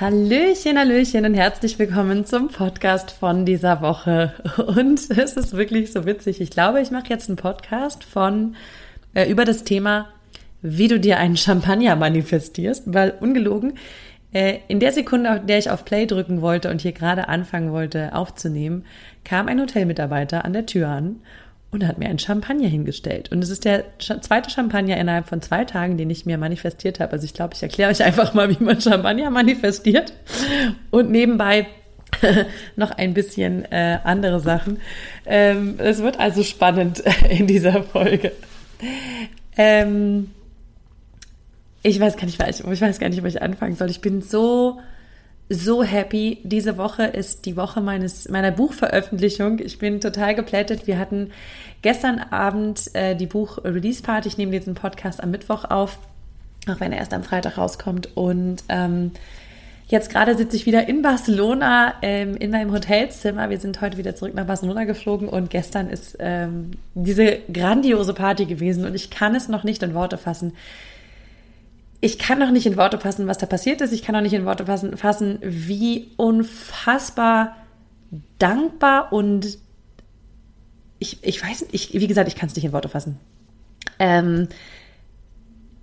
Hallöchen, Hallöchen und herzlich willkommen zum Podcast von dieser Woche. Und es ist wirklich so witzig. Ich glaube, ich mache jetzt einen Podcast von äh, über das Thema, wie du dir einen Champagner manifestierst, weil ungelogen, äh, in der Sekunde, in der ich auf Play drücken wollte und hier gerade anfangen wollte aufzunehmen, kam ein Hotelmitarbeiter an der Tür an und hat mir einen Champagner hingestellt. Und es ist der zweite Champagner innerhalb von zwei Tagen, den ich mir manifestiert habe. Also ich glaube, ich erkläre euch einfach mal, wie man Champagner manifestiert. Und nebenbei noch ein bisschen äh, andere Sachen. Ähm, es wird also spannend in dieser Folge. Ähm, ich weiß gar nicht, ich weiß gar nicht, wo ich anfangen soll. Ich bin so so happy. Diese Woche ist die Woche meines, meiner Buchveröffentlichung. Ich bin total geplättet. Wir hatten gestern Abend äh, die Buch-Release-Party. Ich nehme diesen Podcast am Mittwoch auf, auch wenn er erst am Freitag rauskommt. Und ähm, jetzt gerade sitze ich wieder in Barcelona ähm, in meinem Hotelzimmer. Wir sind heute wieder zurück nach Barcelona geflogen und gestern ist ähm, diese grandiose Party gewesen und ich kann es noch nicht in Worte fassen ich kann noch nicht in Worte fassen, was da passiert ist. Ich kann noch nicht in Worte fassen, fassen wie unfassbar dankbar und ich, ich weiß nicht, wie gesagt, ich kann es nicht in Worte fassen. Ähm,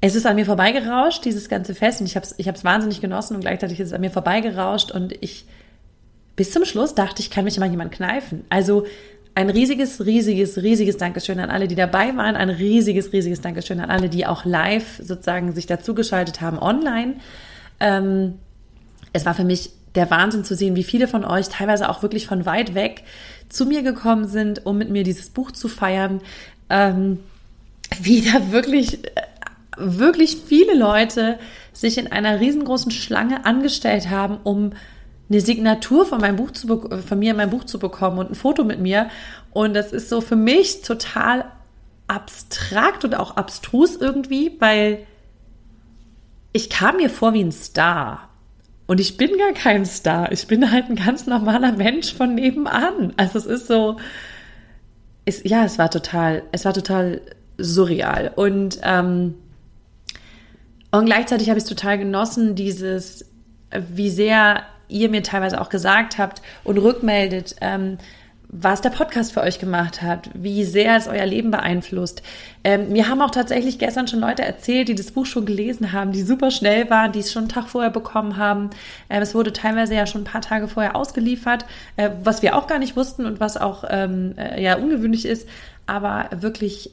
es ist an mir vorbeigerauscht, dieses ganze Fest, und ich habe es ich wahnsinnig genossen und gleichzeitig ist es an mir vorbeigerauscht und ich bis zum Schluss dachte ich, kann mich mal jemand kneifen. Also ein riesiges, riesiges, riesiges Dankeschön an alle, die dabei waren. Ein riesiges, riesiges Dankeschön an alle, die auch live sozusagen sich dazugeschaltet haben online. Ähm, es war für mich der Wahnsinn zu sehen, wie viele von euch teilweise auch wirklich von weit weg zu mir gekommen sind, um mit mir dieses Buch zu feiern. Ähm, wie da wirklich, wirklich viele Leute sich in einer riesengroßen Schlange angestellt haben, um eine Signatur von meinem Buch zu von mir in meinem Buch zu bekommen und ein Foto mit mir. Und das ist so für mich total abstrakt und auch abstrus irgendwie, weil ich kam mir vor wie ein Star. Und ich bin gar kein Star. Ich bin halt ein ganz normaler Mensch von nebenan. Also es ist so, ist, ja, es war total, es war total surreal. Und, ähm, und gleichzeitig habe ich es total genossen, dieses, wie sehr ihr mir teilweise auch gesagt habt und rückmeldet, ähm, was der Podcast für euch gemacht hat, wie sehr es euer Leben beeinflusst. Ähm, mir haben auch tatsächlich gestern schon Leute erzählt, die das Buch schon gelesen haben, die super schnell waren, die es schon einen Tag vorher bekommen haben. Ähm, es wurde teilweise ja schon ein paar Tage vorher ausgeliefert, äh, was wir auch gar nicht wussten und was auch ähm, äh, ja ungewöhnlich ist, aber wirklich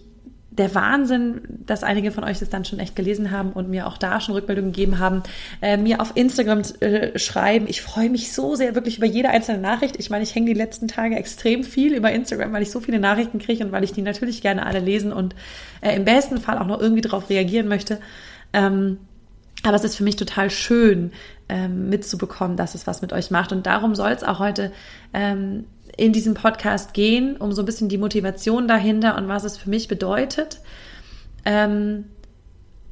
der Wahnsinn, dass einige von euch das dann schon echt gelesen haben und mir auch da schon Rückmeldungen gegeben haben, äh, mir auf Instagram äh, schreiben. Ich freue mich so sehr wirklich über jede einzelne Nachricht. Ich meine, ich hänge die letzten Tage extrem viel über Instagram, weil ich so viele Nachrichten kriege und weil ich die natürlich gerne alle lesen und äh, im besten Fall auch noch irgendwie darauf reagieren möchte. Ähm, aber es ist für mich total schön, ähm, mitzubekommen, dass es was mit euch macht. Und darum soll es auch heute ähm, in diesem Podcast gehen, um so ein bisschen die Motivation dahinter und was es für mich bedeutet. Ähm,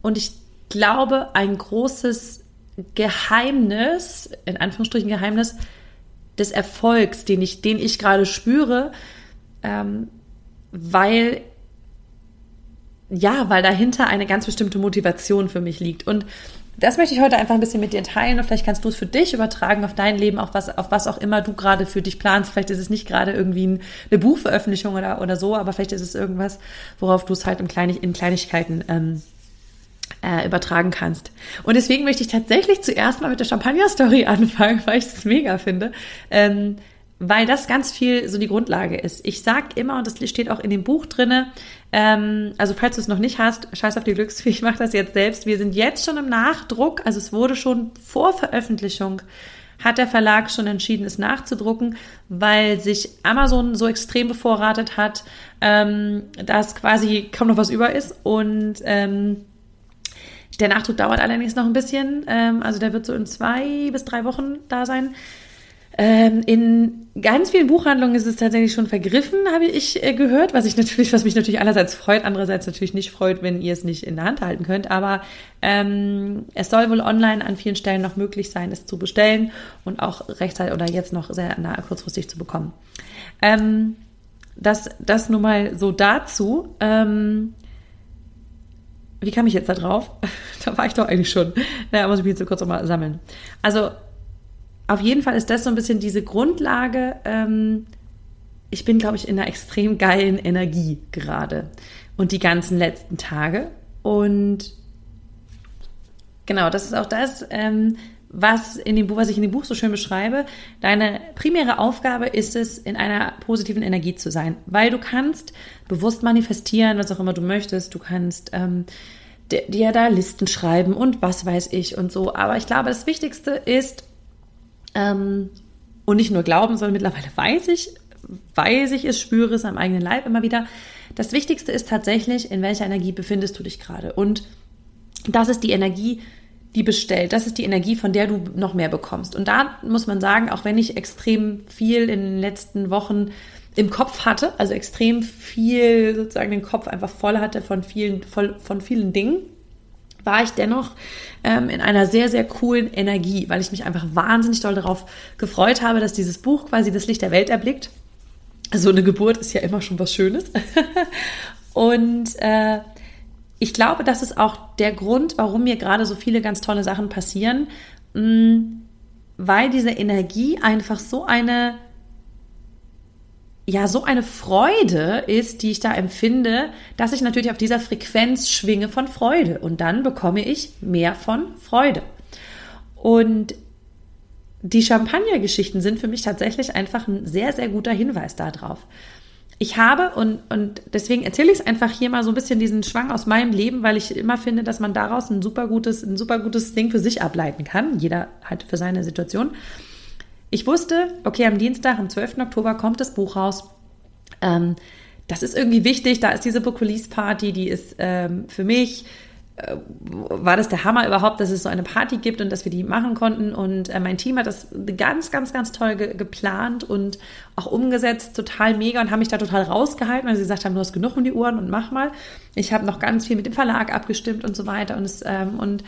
und ich glaube, ein großes Geheimnis, in Anführungsstrichen Geheimnis, des Erfolgs, den ich, den ich gerade spüre, ähm, weil ja, weil dahinter eine ganz bestimmte Motivation für mich liegt. Und das möchte ich heute einfach ein bisschen mit dir teilen und vielleicht kannst du es für dich übertragen auf dein Leben, auf was, auf was auch immer du gerade für dich planst. Vielleicht ist es nicht gerade irgendwie eine Buchveröffentlichung oder, oder so, aber vielleicht ist es irgendwas, worauf du es halt in, Kleinig in Kleinigkeiten ähm, äh, übertragen kannst. Und deswegen möchte ich tatsächlich zuerst mal mit der Champagner-Story anfangen, weil ich es mega finde. Ähm, weil das ganz viel so die Grundlage ist. Ich sag immer, und das steht auch in dem Buch drinne, ähm, also falls du es noch nicht hast, scheiß auf die Glücksfee, ich mache das jetzt selbst. Wir sind jetzt schon im Nachdruck, also es wurde schon vor Veröffentlichung, hat der Verlag schon entschieden, es nachzudrucken, weil sich Amazon so extrem bevorratet hat, ähm, dass quasi kaum noch was über ist und ähm, der Nachdruck dauert allerdings noch ein bisschen, ähm, also der wird so in zwei bis drei Wochen da sein. Ähm, in ganz vielen Buchhandlungen ist es tatsächlich schon vergriffen, habe ich äh, gehört, was ich natürlich, was mich natürlich einerseits freut, andererseits natürlich nicht freut, wenn ihr es nicht in der Hand halten könnt. Aber ähm, es soll wohl online an vielen Stellen noch möglich sein, es zu bestellen und auch rechtzeitig oder jetzt noch sehr nah, kurzfristig zu bekommen. Ähm, das, das nur mal so dazu. Ähm, wie kam ich jetzt da drauf? da war ich doch eigentlich schon. Naja, muss ich mich jetzt kurz nochmal sammeln. Also, auf jeden Fall ist das so ein bisschen diese Grundlage. Ähm, ich bin, glaube ich, in einer extrem geilen Energie gerade. Und die ganzen letzten Tage. Und genau, das ist auch das, ähm, was in dem Buch, was ich in dem Buch so schön beschreibe. Deine primäre Aufgabe ist es, in einer positiven Energie zu sein, weil du kannst bewusst manifestieren, was auch immer du möchtest. Du kannst ähm, dir da Listen schreiben und was weiß ich und so. Aber ich glaube, das Wichtigste ist ähm, und nicht nur glauben, sondern mittlerweile weiß ich, weiß ich es, spüre es am eigenen Leib immer wieder. Das Wichtigste ist tatsächlich, in welcher Energie befindest du dich gerade und das ist die Energie, die bestellt. Das ist die Energie, von der du noch mehr bekommst. Und da muss man sagen, auch wenn ich extrem viel in den letzten Wochen im Kopf hatte, also extrem viel sozusagen den Kopf einfach voll hatte von vielen, voll, von vielen Dingen, war ich dennoch ähm, in einer sehr, sehr coolen Energie, weil ich mich einfach wahnsinnig doll darauf gefreut habe, dass dieses Buch quasi das Licht der Welt erblickt. So eine Geburt ist ja immer schon was Schönes. Und äh, ich glaube, das ist auch der Grund, warum mir gerade so viele ganz tolle Sachen passieren, mm, weil diese Energie einfach so eine ja, so eine Freude ist, die ich da empfinde, dass ich natürlich auf dieser Frequenz schwinge von Freude und dann bekomme ich mehr von Freude. Und die Champagner-Geschichten sind für mich tatsächlich einfach ein sehr, sehr guter Hinweis darauf ich habe, und, und deswegen erzähle ich es einfach hier mal so ein bisschen diesen Schwang aus meinem Leben, weil ich immer finde, dass man daraus ein super gutes, ein super gutes Ding für sich ableiten kann. Jeder halt für seine Situation. Ich wusste, okay, am Dienstag, am 12. Oktober kommt das Buch raus. Ähm, das ist irgendwie wichtig. Da ist diese Book Release Party, die ist ähm, für mich äh, war das der Hammer überhaupt, dass es so eine Party gibt und dass wir die machen konnten. Und äh, mein Team hat das ganz, ganz, ganz toll ge geplant und auch umgesetzt, total mega und haben mich da total rausgehalten, weil sie gesagt haben, du hast genug um die Uhren und mach mal. Ich habe noch ganz viel mit dem Verlag abgestimmt und so weiter und es ähm, und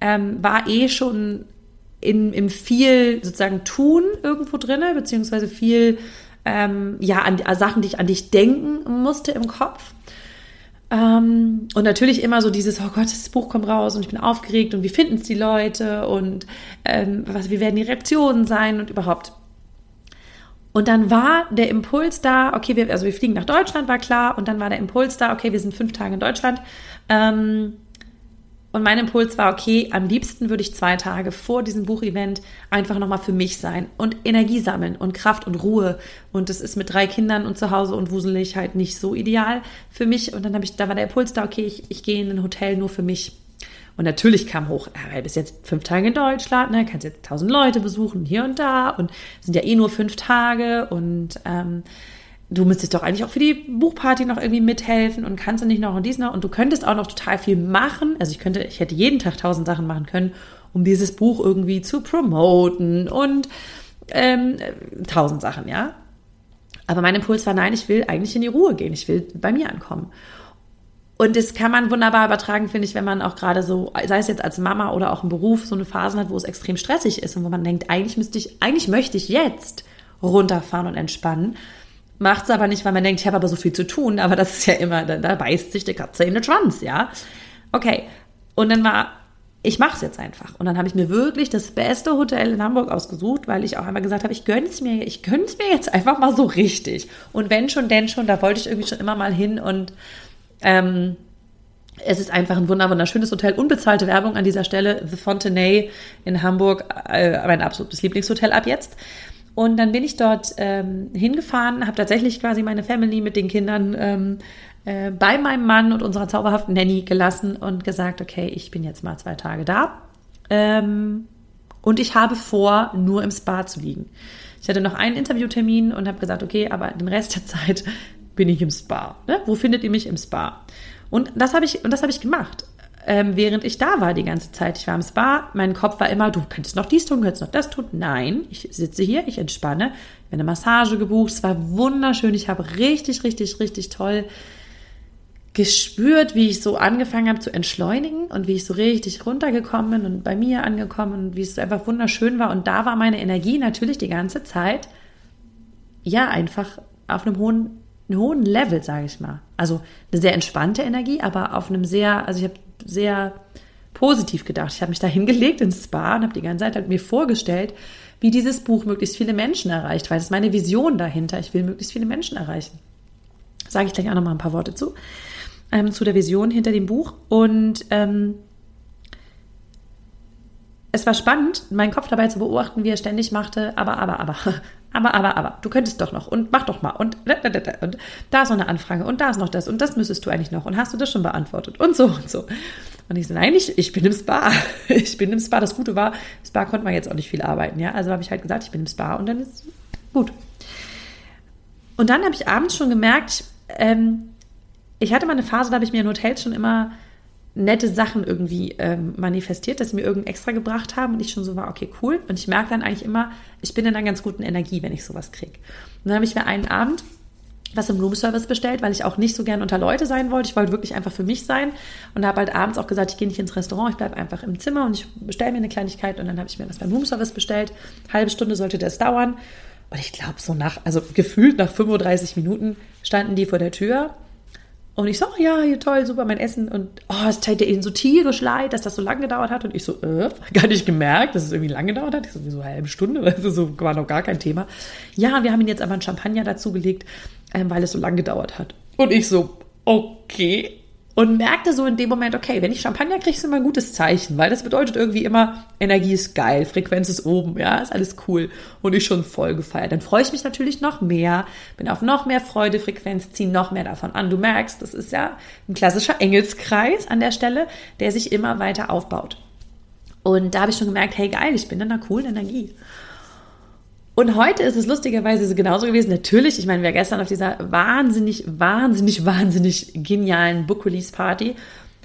ähm, war eh schon in, im viel sozusagen tun irgendwo drinne, beziehungsweise viel ähm, ja an, an Sachen, die ich an dich denken musste im Kopf. Ähm, und natürlich immer so dieses, oh Gott, das Buch kommt raus und ich bin aufgeregt und wie finden es die Leute und ähm, was, wie werden die Reaktionen sein und überhaupt. Und dann war der Impuls da, okay, wir, also wir fliegen nach Deutschland, war klar, und dann war der Impuls da, okay, wir sind fünf Tage in Deutschland. Ähm, und mein Impuls war, okay, am liebsten würde ich zwei Tage vor diesem Buchevent einfach nochmal für mich sein und Energie sammeln und Kraft und Ruhe. Und das ist mit drei Kindern und zu Hause und wuselig halt nicht so ideal für mich. Und dann habe ich, da war der Impuls da, okay, ich, ich gehe in ein Hotel nur für mich. Und natürlich kam hoch, ja, bis jetzt fünf Tage in Deutschland, ne, kannst jetzt tausend Leute besuchen, hier und da und sind ja eh nur fünf Tage und ähm, du müsstest doch eigentlich auch für die Buchparty noch irgendwie mithelfen und kannst du nicht noch und dies noch und du könntest auch noch total viel machen. Also ich könnte, ich hätte jeden Tag tausend Sachen machen können, um dieses Buch irgendwie zu promoten und ähm, tausend Sachen, ja. Aber mein Impuls war, nein, ich will eigentlich in die Ruhe gehen, ich will bei mir ankommen. Und das kann man wunderbar übertragen, finde ich, wenn man auch gerade so, sei es jetzt als Mama oder auch im Beruf, so eine Phase hat, wo es extrem stressig ist und wo man denkt, eigentlich müsste ich, eigentlich möchte ich jetzt runterfahren und entspannen. Macht es aber nicht, weil man denkt, ich habe aber so viel zu tun, aber das ist ja immer, da, da beißt sich die Katze in den Schwanz, ja. Okay. Und dann war, ich mache es jetzt einfach. Und dann habe ich mir wirklich das beste Hotel in Hamburg ausgesucht, weil ich auch einmal gesagt habe, ich gönne es mir, ich gönne es mir jetzt einfach mal so richtig. Und wenn schon, denn schon, da wollte ich irgendwie schon immer mal hin und ähm, es ist einfach ein wunderschönes Hotel. Unbezahlte Werbung an dieser Stelle. The Fontenay in Hamburg, äh, mein absolutes Lieblingshotel ab jetzt. Und dann bin ich dort ähm, hingefahren, habe tatsächlich quasi meine Family mit den Kindern ähm, äh, bei meinem Mann und unserer zauberhaften Nanny gelassen und gesagt, okay, ich bin jetzt mal zwei Tage da. Ähm, und ich habe vor, nur im Spa zu liegen. Ich hatte noch einen Interviewtermin und habe gesagt, okay, aber den Rest der Zeit bin ich im Spa. Ne? Wo findet ihr mich im Spa? Und das habe ich, und das habe ich gemacht. Ähm, während ich da war die ganze Zeit. Ich war im Spa, mein Kopf war immer, du könntest noch dies tun, könntest noch das tun. Nein, ich sitze hier, ich entspanne, ich habe eine Massage gebucht, es war wunderschön, ich habe richtig, richtig, richtig toll gespürt, wie ich so angefangen habe zu entschleunigen und wie ich so richtig runtergekommen bin und bei mir angekommen und wie es einfach wunderschön war. Und da war meine Energie natürlich die ganze Zeit, ja, einfach auf einem hohen, einem hohen Level, sage ich mal. Also eine sehr entspannte Energie, aber auf einem sehr, also ich habe sehr positiv gedacht. Ich habe mich da hingelegt ins Spa und habe die ganze Zeit halt mir vorgestellt, wie dieses Buch möglichst viele Menschen erreicht, weil das ist meine Vision dahinter. Ich will möglichst viele Menschen erreichen. Sage ich gleich auch noch mal ein paar Worte zu ähm, zu der Vision hinter dem Buch. Und ähm, es war spannend, meinen Kopf dabei zu beobachten, wie er ständig machte, aber, aber, aber, aber, aber, aber, du könntest doch noch und mach doch mal und, und da ist noch eine Anfrage und da ist noch das und das müsstest du eigentlich noch und hast du das schon beantwortet und so und so. Und ich so, nein, ich, ich bin im Spa. Ich bin im Spa. Das Gute war, im Spa konnte man jetzt auch nicht viel arbeiten, ja. Also habe ich halt gesagt, ich bin im Spa und dann ist gut. Und dann habe ich abends schon gemerkt, ähm, ich hatte mal eine Phase, da habe ich mir in Hotels schon immer nette Sachen irgendwie ähm, manifestiert, dass sie mir irgendein extra gebracht haben und ich schon so war, okay, cool. Und ich merke dann eigentlich immer, ich bin in einer ganz guten Energie, wenn ich sowas kriege. Und dann habe ich mir einen Abend was im Roomservice bestellt, weil ich auch nicht so gern unter Leute sein wollte. Ich wollte wirklich einfach für mich sein und habe halt abends auch gesagt, ich gehe nicht ins Restaurant, ich bleibe einfach im Zimmer und ich bestelle mir eine Kleinigkeit und dann habe ich mir was beim Roomservice bestellt. Halbe Stunde sollte das dauern und ich glaube so nach, also gefühlt nach 35 Minuten standen die vor der Tür und ich so, oh ja, hier toll, super, mein Essen. Und oh, es tat ihnen so tierisch leid, dass das so lange gedauert hat. Und ich so, äh, gar nicht gemerkt, dass es irgendwie lange gedauert hat. Ich so, so eine halbe Stunde, also so war noch gar kein Thema. Ja, wir haben ihnen jetzt aber einen Champagner dazugelegt, ähm, weil es so lange gedauert hat. Und ich so, okay und merkte so in dem Moment, okay, wenn ich Champagner kriege, ist immer ein gutes Zeichen, weil das bedeutet irgendwie immer, Energie ist geil, Frequenz ist oben, ja, ist alles cool und ich schon voll gefeiert. Dann freue ich mich natürlich noch mehr, bin auf noch mehr Freude, Frequenz, ziehe noch mehr davon an. Du merkst, das ist ja ein klassischer Engelskreis an der Stelle, der sich immer weiter aufbaut. Und da habe ich schon gemerkt, hey geil, ich bin in einer coolen Energie. Und heute ist es lustigerweise genauso gewesen. Natürlich, ich meine, wir gestern auf dieser wahnsinnig, wahnsinnig, wahnsinnig genialen Book Release Party.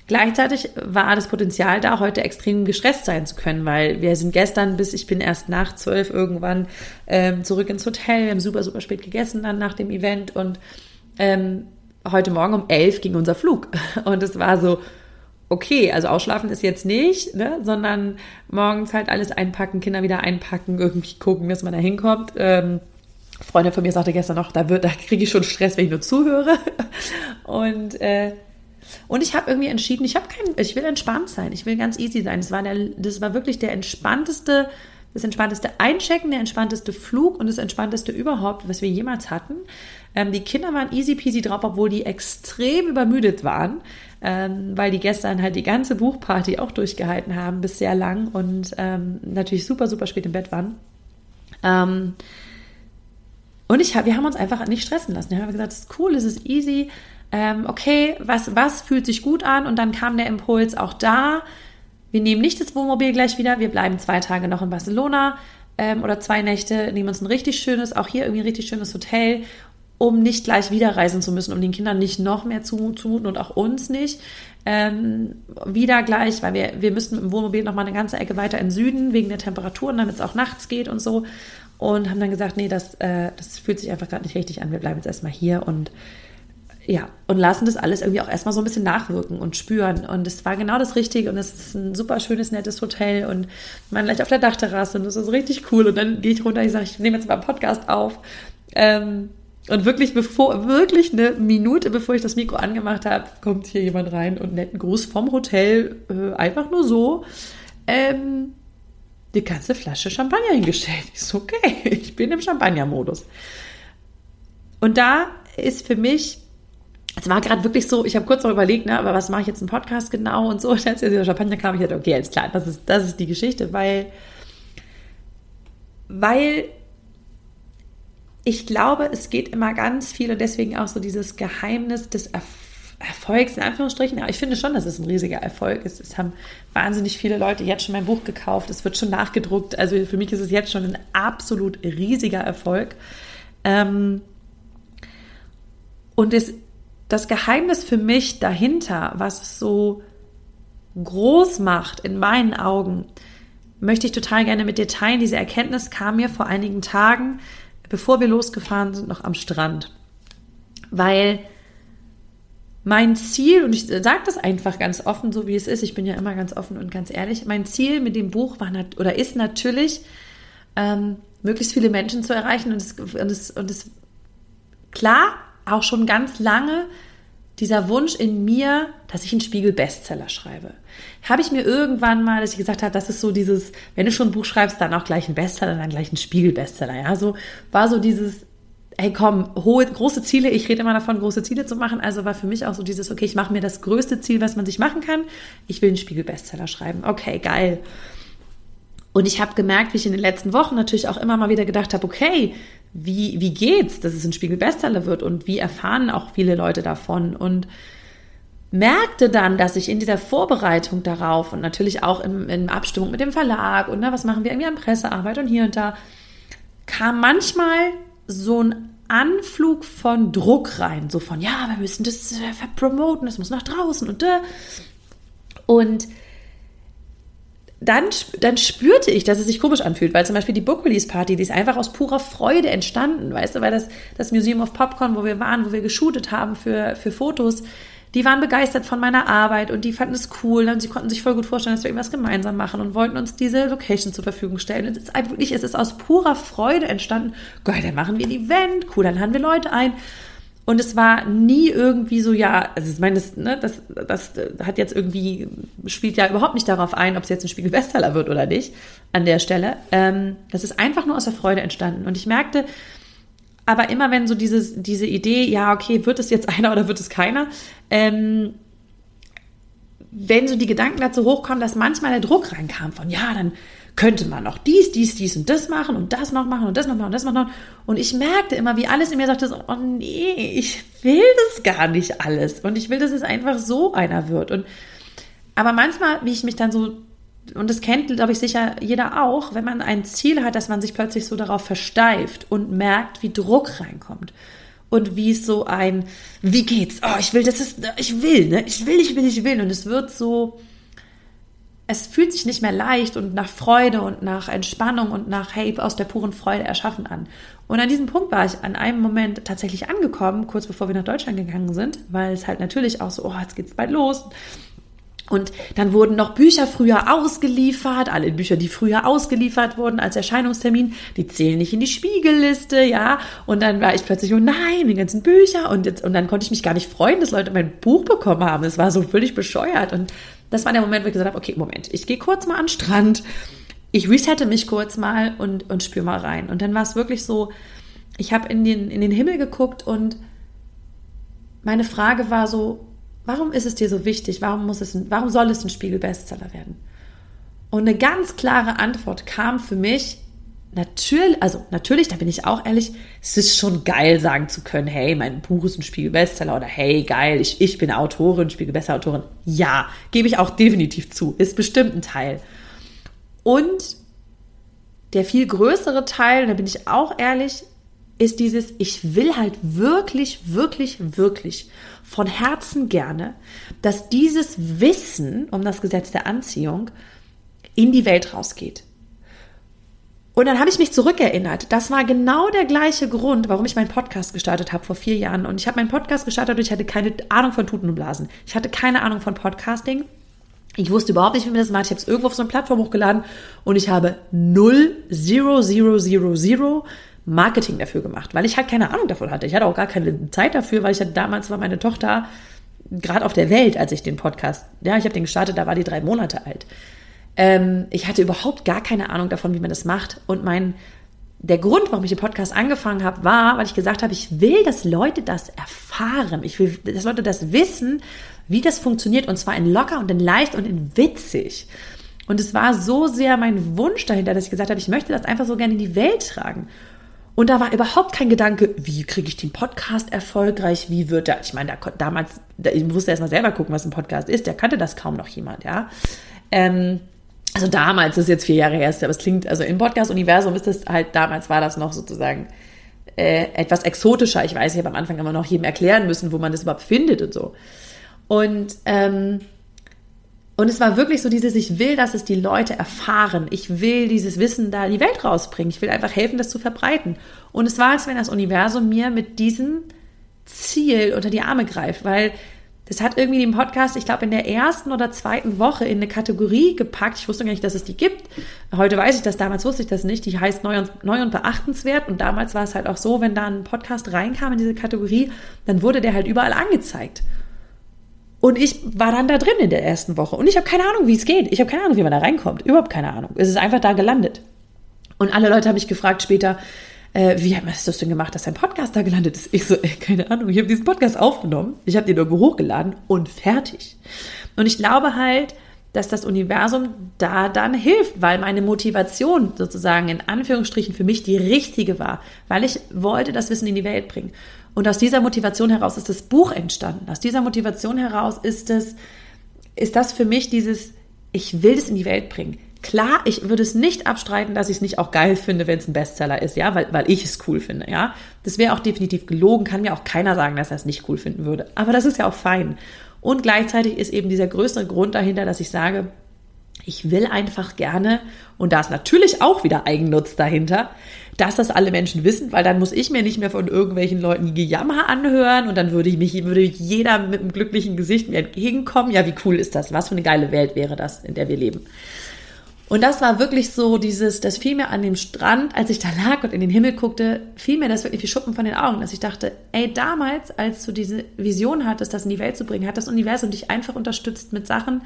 Gleichzeitig war das Potenzial da, heute extrem gestresst sein zu können, weil wir sind gestern bis, ich bin erst nach zwölf irgendwann ähm, zurück ins Hotel. Wir haben super, super spät gegessen dann nach dem Event und ähm, heute Morgen um elf ging unser Flug. Und es war so, okay, also ausschlafen ist jetzt nicht, ne, sondern morgens halt alles einpacken, Kinder wieder einpacken, irgendwie gucken, dass man da hinkommt. Ähm, Freundin von mir sagte gestern noch, da da kriege ich schon Stress, wenn ich nur zuhöre. Und äh, und ich habe irgendwie entschieden, ich habe keinen, ich will entspannt sein, ich will ganz easy sein. Das war der, das war wirklich der entspannteste, das entspannteste Einchecken, der entspannteste Flug und das entspannteste überhaupt, was wir jemals hatten. Ähm, die Kinder waren easy peasy drauf, obwohl die extrem übermüdet waren ähm, weil die gestern halt die ganze Buchparty auch durchgehalten haben, bis sehr lang und ähm, natürlich super, super spät im Bett waren. Ähm, und ich hab, wir haben uns einfach nicht stressen lassen. Wir haben gesagt, es ist cool, es ist easy. Ähm, okay, was, was fühlt sich gut an? Und dann kam der Impuls auch da. Wir nehmen nicht das Wohnmobil gleich wieder. Wir bleiben zwei Tage noch in Barcelona ähm, oder zwei Nächte, nehmen uns ein richtig schönes, auch hier irgendwie ein richtig schönes Hotel um nicht gleich wieder reisen zu müssen, um den Kindern nicht noch mehr zuzumuten und auch uns nicht. Ähm, wieder gleich, weil wir, wir müssten mit dem Wohnmobil noch mal eine ganze Ecke weiter in Süden wegen der Temperaturen, damit es auch nachts geht und so. Und haben dann gesagt, nee, das, äh, das fühlt sich einfach gerade nicht richtig an. Wir bleiben jetzt erstmal hier und ja, und lassen das alles irgendwie auch erstmal so ein bisschen nachwirken und spüren. Und es war genau das Richtige und es ist ein super schönes, nettes Hotel und man gleich auf der Dachterrasse und das ist richtig cool. Und dann gehe ich runter, ich sage, ich nehme jetzt mal einen Podcast auf. Ähm, und wirklich bevor, wirklich eine Minute bevor ich das Mikro angemacht habe, kommt hier jemand rein und netten Gruß vom Hotel, äh, einfach nur so, ähm, die ganze Flasche Champagner hingestellt. Ich so, okay, ich bin im Champagner-Modus. Und da ist für mich, es war gerade wirklich so, ich habe kurz noch überlegt, ne, aber was mache ich jetzt im Podcast genau und so. Und als dieser Champagner kam, ich dachte, okay, alles klar, das ist, das ist die Geschichte, weil, weil ich glaube, es geht immer ganz viel und deswegen auch so dieses Geheimnis des Erfolgs, in Anführungsstrichen. Aber ich finde schon, dass es ein riesiger Erfolg ist. Es haben wahnsinnig viele Leute jetzt schon mein Buch gekauft. Es wird schon nachgedruckt. Also für mich ist es jetzt schon ein absolut riesiger Erfolg. Ähm, und das, das Geheimnis für mich dahinter, was es so groß macht in meinen Augen, möchte ich total gerne mit dir teilen. Diese Erkenntnis kam mir vor einigen Tagen, bevor wir losgefahren sind, noch am Strand. Weil mein Ziel, und ich sage das einfach ganz offen, so wie es ist, ich bin ja immer ganz offen und ganz ehrlich, mein Ziel mit dem Buch war oder ist natürlich, ähm, möglichst viele Menschen zu erreichen. Und es, und, und klar, auch schon ganz lange dieser Wunsch in mir, dass ich einen Spiegel-Bestseller schreibe. Habe ich mir irgendwann mal, dass ich gesagt habe, das ist so dieses, wenn du schon ein Buch schreibst, dann auch gleich ein Bestseller, dann gleich ein Spiegel-Bestseller. Ja, so war so dieses, hey komm, hohe, große Ziele, ich rede immer davon, große Ziele zu machen. Also war für mich auch so dieses, okay, ich mache mir das größte Ziel, was man sich machen kann. Ich will einen Spiegel-Bestseller schreiben. Okay, geil. Und ich habe gemerkt, wie ich in den letzten Wochen natürlich auch immer mal wieder gedacht habe, okay, wie, wie geht's, dass es ein Spiegel-Bestseller wird und wie erfahren auch viele Leute davon und merkte dann, dass ich in dieser Vorbereitung darauf und natürlich auch in, in Abstimmung mit dem Verlag und na, was machen wir irgendwie an Pressearbeit und hier und da, kam manchmal so ein Anflug von Druck rein, so von, ja, wir müssen das äh, promoten, das muss nach draußen und da. Und dann, dann spürte ich, dass es sich komisch anfühlt, weil zum Beispiel die Book Release Party, die ist einfach aus purer Freude entstanden, weißt du, weil das, das Museum of Popcorn, wo wir waren, wo wir geshootet haben für, für Fotos, die waren begeistert von meiner Arbeit und die fanden es cool und sie konnten sich voll gut vorstellen, dass wir irgendwas gemeinsam machen und wollten uns diese Location zur Verfügung stellen. Und es ist wirklich, es ist aus purer Freude entstanden. Geil, dann machen wir ein Event, cool, dann laden wir Leute ein. Und es war nie irgendwie so, ja, also ich meine, das, ne, das, das hat jetzt irgendwie, spielt ja überhaupt nicht darauf ein, ob es jetzt ein Spiegel-Bestseller wird oder nicht, an der Stelle. Ähm, das ist einfach nur aus der Freude entstanden. Und ich merkte, aber immer wenn so dieses, diese Idee, ja, okay, wird es jetzt einer oder wird es keiner, ähm, wenn so die Gedanken dazu hochkommen, dass manchmal der Druck reinkam von, ja, dann könnte man noch dies, dies, dies und das machen und das noch machen und das noch machen und das noch machen. Und ich merkte immer, wie alles in mir sagte, so, oh nee, ich will das gar nicht alles. Und ich will, dass es einfach so einer wird. Und aber manchmal, wie ich mich dann so, und das kennt, glaube ich, sicher jeder auch, wenn man ein Ziel hat, dass man sich plötzlich so darauf versteift und merkt, wie Druck reinkommt. Und wie es so ein, wie geht's? Oh, ich will, das ist, ich will, ne? Ich will, ich will, ich will. Und es wird so, es fühlt sich nicht mehr leicht und nach Freude und nach Entspannung und nach, hey, aus der puren Freude erschaffen an. Und an diesem Punkt war ich an einem Moment tatsächlich angekommen, kurz bevor wir nach Deutschland gegangen sind, weil es halt natürlich auch so, oh, jetzt geht's bald los. Und dann wurden noch Bücher früher ausgeliefert, alle Bücher, die früher ausgeliefert wurden als Erscheinungstermin, die zählen nicht in die Spiegelliste, ja. Und dann war ich plötzlich, oh nein, die ganzen Bücher. Und, jetzt, und dann konnte ich mich gar nicht freuen, dass Leute mein Buch bekommen haben. Es war so völlig bescheuert. Und das war der Moment, wo ich gesagt habe, okay, Moment, ich gehe kurz mal an den Strand, ich resette mich kurz mal und, und spüre mal rein. Und dann war es wirklich so, ich habe in den, in den Himmel geguckt und meine Frage war so, warum ist es dir so wichtig? Warum, muss es, warum soll es ein Spiegel-Bestseller werden? Und eine ganz klare Antwort kam für mich, natürlich, also natürlich, da bin ich auch ehrlich, es ist schon geil sagen zu können, hey, mein Buch ist ein Spiegel-Bestseller oder hey, geil, ich, ich bin Autorin, Spiegel-Bestseller-Autorin. Ja, gebe ich auch definitiv zu, ist bestimmt ein Teil. Und der viel größere Teil, da bin ich auch ehrlich, ist dieses, ich will halt wirklich, wirklich, wirklich von Herzen gerne, dass dieses Wissen um das Gesetz der Anziehung in die Welt rausgeht. Und dann habe ich mich zurückerinnert. Das war genau der gleiche Grund, warum ich meinen Podcast gestartet habe vor vier Jahren. Und ich habe meinen Podcast gestartet und ich hatte keine Ahnung von Tuten und Blasen. Ich hatte keine Ahnung von Podcasting. Ich wusste überhaupt nicht, wie man das macht. Ich habe es irgendwo auf so eine Plattform hochgeladen und ich habe null, zero, zero, zero, zero Marketing dafür gemacht, weil ich halt keine Ahnung davon hatte. Ich hatte auch gar keine Zeit dafür, weil ich hatte, damals war meine Tochter gerade auf der Welt, als ich den Podcast, ja, ich habe den gestartet, da war die drei Monate alt. Ähm, ich hatte überhaupt gar keine Ahnung davon, wie man das macht. Und mein, der Grund, warum ich den Podcast angefangen habe, war, weil ich gesagt habe, ich will, dass Leute das erfahren. Ich will, dass Leute das wissen, wie das funktioniert. Und zwar in locker und in leicht und in witzig. Und es war so sehr mein Wunsch dahinter, dass ich gesagt habe, ich möchte das einfach so gerne in die Welt tragen. Und da war überhaupt kein Gedanke, wie kriege ich den Podcast erfolgreich, wie wird er, ich meine, da, damals, da, ich musste erst mal selber gucken, was ein Podcast ist, der kannte das kaum noch jemand, ja. Ähm, also damals, das ist jetzt vier Jahre her, aber es klingt, also im Podcast-Universum ist das halt, damals war das noch sozusagen äh, etwas exotischer. Ich weiß, ich habe am Anfang immer noch jedem erklären müssen, wo man das überhaupt findet und so. Und, ähm, Und es war wirklich so dieses, ich will, dass es die Leute erfahren. Ich will dieses Wissen da in die Welt rausbringen. Ich will einfach helfen, das zu verbreiten. Und es war, als wenn das Universum mir mit diesem Ziel unter die Arme greift, weil das hat irgendwie den Podcast, ich glaube, in der ersten oder zweiten Woche in eine Kategorie gepackt. Ich wusste gar nicht, dass es die gibt. Heute weiß ich das, damals wusste ich das nicht. Die heißt neu und, neu und beachtenswert. Und damals war es halt auch so, wenn da ein Podcast reinkam in diese Kategorie, dann wurde der halt überall angezeigt. Und ich war dann da drin in der ersten Woche. Und ich habe keine Ahnung, wie es geht. Ich habe keine Ahnung, wie man da reinkommt. Überhaupt keine Ahnung. Es ist einfach da gelandet. Und alle Leute haben mich gefragt später, äh, wie hast du das denn gemacht, dass dein Podcast da gelandet ist? Ich so, ey, keine Ahnung. Ich habe diesen Podcast aufgenommen. Ich habe den irgendwo hochgeladen und fertig. Und ich glaube halt, dass das Universum da dann hilft, weil meine Motivation sozusagen in Anführungsstrichen für mich die richtige war, weil ich wollte das Wissen in die Welt bringen. Und aus dieser Motivation heraus ist das Buch entstanden. Aus dieser Motivation heraus ist es, ist das für mich dieses, ich will es in die Welt bringen. Klar, ich würde es nicht abstreiten, dass ich es nicht auch geil finde, wenn es ein Bestseller ist, ja, weil, weil ich es cool finde, ja. Das wäre auch definitiv gelogen, kann mir auch keiner sagen, dass er es nicht cool finden würde. Aber das ist ja auch fein. Und gleichzeitig ist eben dieser größere Grund dahinter, dass ich sage, ich will einfach gerne, und da ist natürlich auch wieder Eigennutz dahinter, dass das alle Menschen wissen, weil dann muss ich mir nicht mehr von irgendwelchen Leuten Gejammer anhören und dann würde ich mich, würde jeder mit einem glücklichen Gesicht mir entgegenkommen. Ja, wie cool ist das? Was für eine geile Welt wäre das, in der wir leben? Und das war wirklich so dieses, das fiel mir an dem Strand, als ich da lag und in den Himmel guckte, fiel mir das wirklich wie Schuppen von den Augen, dass ich dachte, ey, damals, als du diese Vision hattest, das in die Welt zu bringen, hat das Universum dich einfach unterstützt mit Sachen,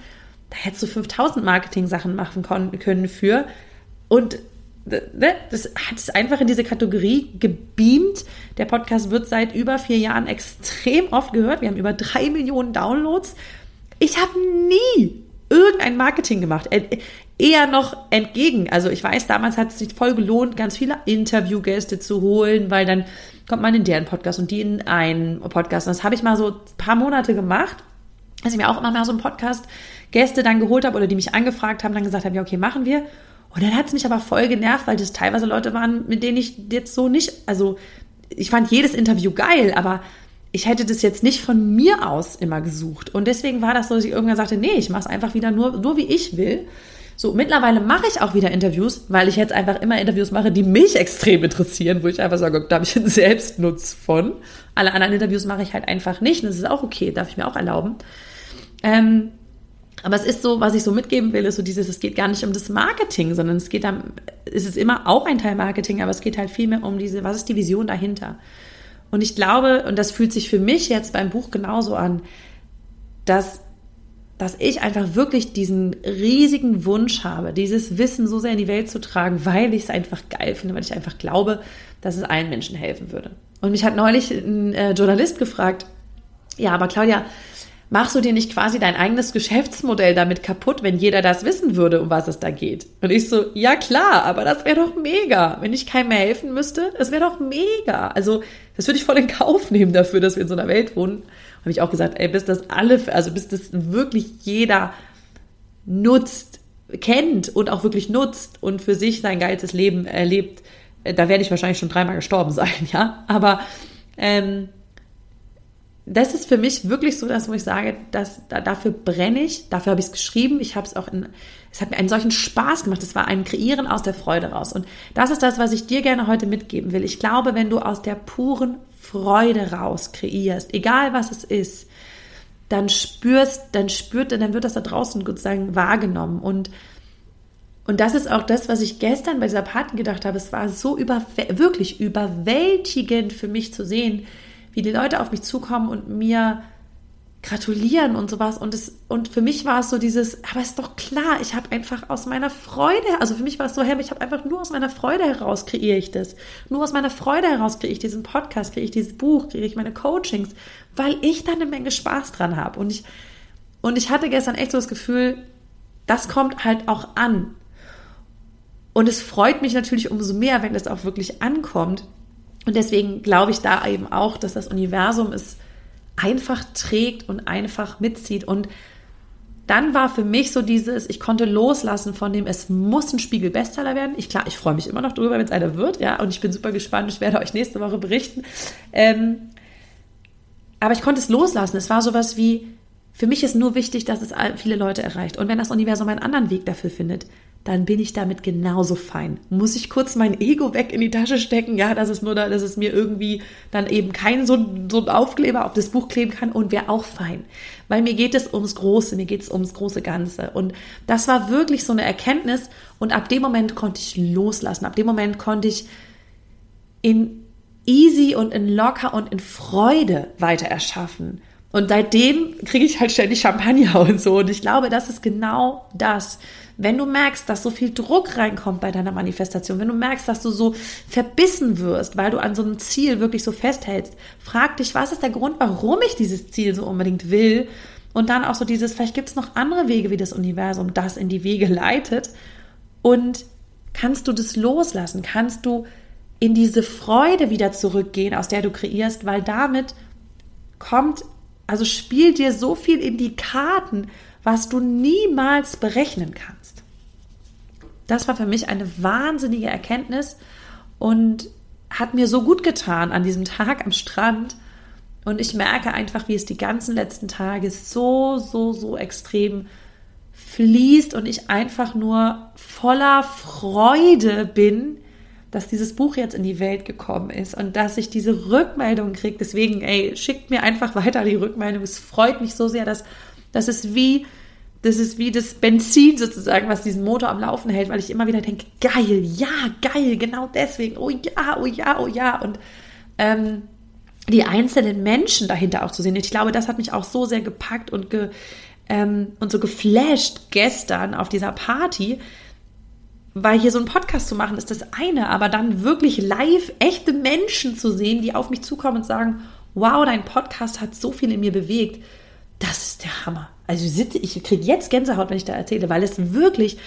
da hättest du 5000 Marketing-Sachen machen können für. Und Ne, das hat es einfach in diese Kategorie gebeamt. Der Podcast wird seit über vier Jahren extrem oft gehört. Wir haben über drei Millionen Downloads. Ich habe nie irgendein Marketing gemacht. Eher noch entgegen. Also ich weiß, damals hat es sich voll gelohnt, ganz viele Interviewgäste zu holen, weil dann kommt man in deren Podcast und die in einen Podcast. Und das habe ich mal so ein paar Monate gemacht, dass ich mir auch immer mal so einen Podcast Gäste dann geholt habe oder die mich angefragt haben, dann gesagt haben, ja, okay, machen wir. Und dann hat es mich aber voll genervt, weil das teilweise Leute waren, mit denen ich jetzt so nicht, also ich fand jedes Interview geil, aber ich hätte das jetzt nicht von mir aus immer gesucht. Und deswegen war das so, dass ich irgendwann sagte, nee, ich mache es einfach wieder nur, nur wie ich will. So, mittlerweile mache ich auch wieder Interviews, weil ich jetzt einfach immer Interviews mache, die mich extrem interessieren, wo ich einfach sage, da habe ich einen Selbstnutz von. Alle anderen Interviews mache ich halt einfach nicht. Und das ist auch okay, darf ich mir auch erlauben. Ähm, aber es ist so, was ich so mitgeben will, ist so dieses, es geht gar nicht um das Marketing, sondern es geht dann, es ist immer auch ein Teil Marketing, aber es geht halt viel mehr um diese, was ist die Vision dahinter? Und ich glaube, und das fühlt sich für mich jetzt beim Buch genauso an, dass, dass ich einfach wirklich diesen riesigen Wunsch habe, dieses Wissen so sehr in die Welt zu tragen, weil ich es einfach geil finde, weil ich einfach glaube, dass es allen Menschen helfen würde. Und mich hat neulich ein äh, Journalist gefragt, ja, aber Claudia, machst du dir nicht quasi dein eigenes Geschäftsmodell damit kaputt, wenn jeder das wissen würde, um was es da geht? Und ich so, ja klar, aber das wäre doch mega. Wenn ich keinem mehr helfen müsste, das wäre doch mega. Also, das würde ich voll in Kauf nehmen dafür, dass wir in so einer Welt wohnen. Habe ich auch gesagt, ey, bis das alle, also bis das wirklich jeder nutzt, kennt und auch wirklich nutzt und für sich sein geiles Leben erlebt, äh, da werde ich wahrscheinlich schon dreimal gestorben sein, ja. Aber ähm, das ist für mich wirklich so, dass wo ich sage, dass da, dafür brenne ich, dafür habe ich es geschrieben. Ich habe es auch in, es hat mir einen solchen Spaß gemacht. Es war ein Kreieren aus der Freude raus. Und das ist das, was ich dir gerne heute mitgeben will. Ich glaube, wenn du aus der puren Freude raus kreierst, egal was es ist, dann spürst, dann spürt, dann wird das da draußen sozusagen wahrgenommen und und das ist auch das, was ich gestern bei dieser Party gedacht habe. Es war so über, wirklich überwältigend für mich zu sehen, wie die Leute auf mich zukommen und mir gratulieren und sowas. Und, es, und für mich war es so dieses, aber ist doch klar, ich habe einfach aus meiner Freude, also für mich war es so, hey, ich habe einfach nur aus meiner Freude heraus kreiere ich das. Nur aus meiner Freude heraus kriege ich diesen Podcast, kriege ich dieses Buch, kriege ich meine Coachings, weil ich da eine Menge Spaß dran habe. Und ich, und ich hatte gestern echt so das Gefühl, das kommt halt auch an. Und es freut mich natürlich umso mehr, wenn das auch wirklich ankommt, und deswegen glaube ich da eben auch, dass das Universum es einfach trägt und einfach mitzieht. Und dann war für mich so dieses, ich konnte loslassen von dem, es muss ein Spiegel-Bestseller werden. Ich klar, ich freue mich immer noch drüber, wenn es einer wird, ja, und ich bin super gespannt. Ich werde euch nächste Woche berichten. Ähm, aber ich konnte es loslassen. Es war sowas wie, für mich ist nur wichtig, dass es viele Leute erreicht. Und wenn das Universum einen anderen Weg dafür findet, dann bin ich damit genauso fein. Muss ich kurz mein Ego weg in die Tasche stecken? Ja, dass es nur da, dass es mir irgendwie dann eben kein so, so ein Aufkleber auf das Buch kleben kann und wäre auch fein. Weil mir geht es ums Große, mir geht es ums große Ganze. Und das war wirklich so eine Erkenntnis. Und ab dem Moment konnte ich loslassen. Ab dem Moment konnte ich in easy und in locker und in Freude weiter erschaffen. Und seitdem kriege ich halt ständig Champagner und so. Und ich glaube, das ist genau das. Wenn du merkst, dass so viel Druck reinkommt bei deiner Manifestation, wenn du merkst, dass du so verbissen wirst, weil du an so einem Ziel wirklich so festhältst, frag dich, was ist der Grund, warum ich dieses Ziel so unbedingt will? Und dann auch so dieses, vielleicht gibt es noch andere Wege, wie das Universum das in die Wege leitet. Und kannst du das loslassen? Kannst du in diese Freude wieder zurückgehen, aus der du kreierst, weil damit kommt also spielt dir so viel in die Karten, was du niemals berechnen kannst. Das war für mich eine wahnsinnige Erkenntnis und hat mir so gut getan an diesem Tag am Strand. Und ich merke einfach, wie es die ganzen letzten Tage so, so, so extrem fließt und ich einfach nur voller Freude bin, dass dieses Buch jetzt in die Welt gekommen ist und dass ich diese Rückmeldung kriege. Deswegen, ey, schickt mir einfach weiter die Rückmeldung. Es freut mich so sehr, dass das ist wie das ist wie das Benzin sozusagen, was diesen Motor am Laufen hält, weil ich immer wieder denke, geil, ja, geil, genau deswegen, oh ja, oh ja, oh ja. Und ähm, die einzelnen Menschen dahinter auch zu sehen. Ich glaube, das hat mich auch so sehr gepackt und, ge, ähm, und so geflasht gestern auf dieser Party, weil hier so ein Podcast zu machen ist das eine, aber dann wirklich live echte Menschen zu sehen, die auf mich zukommen und sagen, wow, dein Podcast hat so viel in mir bewegt, das ist der Hammer. Also ich sitze, ich kriege jetzt Gänsehaut, wenn ich da erzähle, weil es wirklich,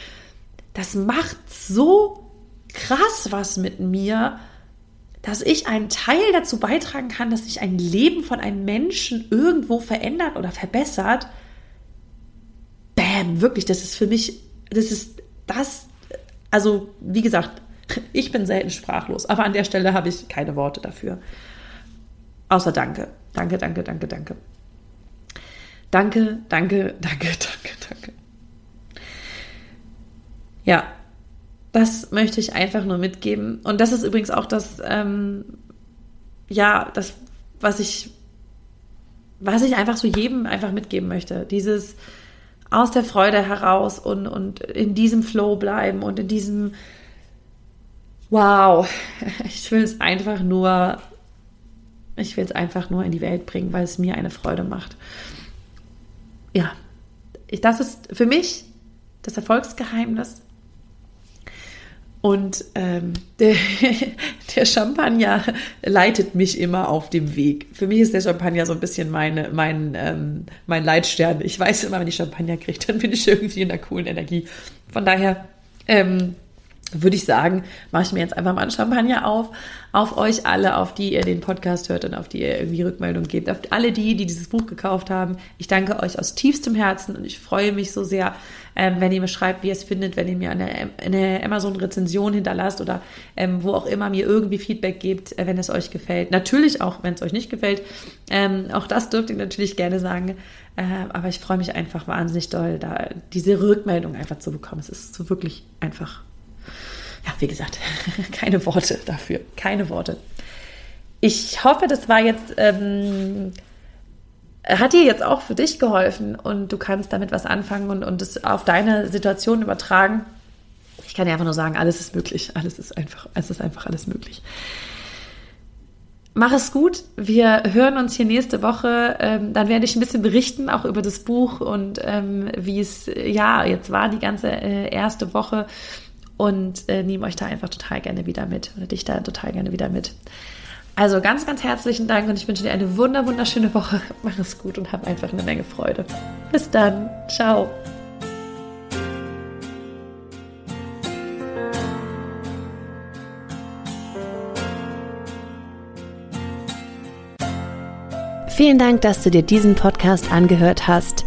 das macht so krass was mit mir, dass ich einen Teil dazu beitragen kann, dass sich ein Leben von einem Menschen irgendwo verändert oder verbessert. Bam, wirklich, das ist für mich, das ist das also, wie gesagt, ich bin selten sprachlos, aber an der Stelle habe ich keine Worte dafür. Außer Danke. Danke, danke, danke, danke. Danke, danke, danke, danke, danke. Ja, das möchte ich einfach nur mitgeben. Und das ist übrigens auch das, ähm, ja, das, was ich, was ich einfach so jedem einfach mitgeben möchte. Dieses, aus der Freude heraus und, und in diesem Flow bleiben und in diesem Wow, ich will es einfach nur, ich will es einfach nur in die Welt bringen, weil es mir eine Freude macht. Ja, das ist für mich das Erfolgsgeheimnis. Und ähm, der, der, Champagner leitet mich immer auf dem Weg. Für mich ist der Champagner so ein bisschen meine, mein, ähm, mein Leitstern. Ich weiß immer, wenn ich Champagner kriege, dann bin ich irgendwie in einer coolen Energie. Von daher ähm, würde ich sagen, mache ich mir jetzt einfach mal einen Champagner auf, auf euch alle, auf die ihr den Podcast hört und auf die ihr irgendwie Rückmeldung gebt, auf alle die, die dieses Buch gekauft haben. Ich danke euch aus tiefstem Herzen und ich freue mich so sehr, ähm, wenn ihr mir schreibt, wie ihr es findet, wenn ihr mir eine, eine Amazon-Rezension hinterlasst oder ähm, wo auch immer mir irgendwie Feedback gebt, äh, wenn es euch gefällt. Natürlich auch, wenn es euch nicht gefällt. Ähm, auch das dürft ihr natürlich gerne sagen. Äh, aber ich freue mich einfach wahnsinnig doll, da diese Rückmeldung einfach zu bekommen. Es ist so wirklich einfach ja, wie gesagt, keine Worte dafür, keine Worte. Ich hoffe, das war jetzt, ähm, hat dir jetzt auch für dich geholfen und du kannst damit was anfangen und, und es auf deine Situation übertragen. Ich kann dir einfach nur sagen, alles ist möglich. Alles ist einfach, es ist einfach alles möglich. Mach es gut. Wir hören uns hier nächste Woche. Ähm, dann werde ich ein bisschen berichten, auch über das Buch und ähm, wie es ja jetzt war, die ganze äh, erste Woche und äh, nehme euch da einfach total gerne wieder mit oder dich da total gerne wieder mit. Also ganz, ganz herzlichen Dank und ich wünsche dir eine wunder, wunderschöne Woche. Mach es gut und hab einfach eine Menge Freude. Bis dann. Ciao. Vielen Dank, dass du dir diesen Podcast angehört hast.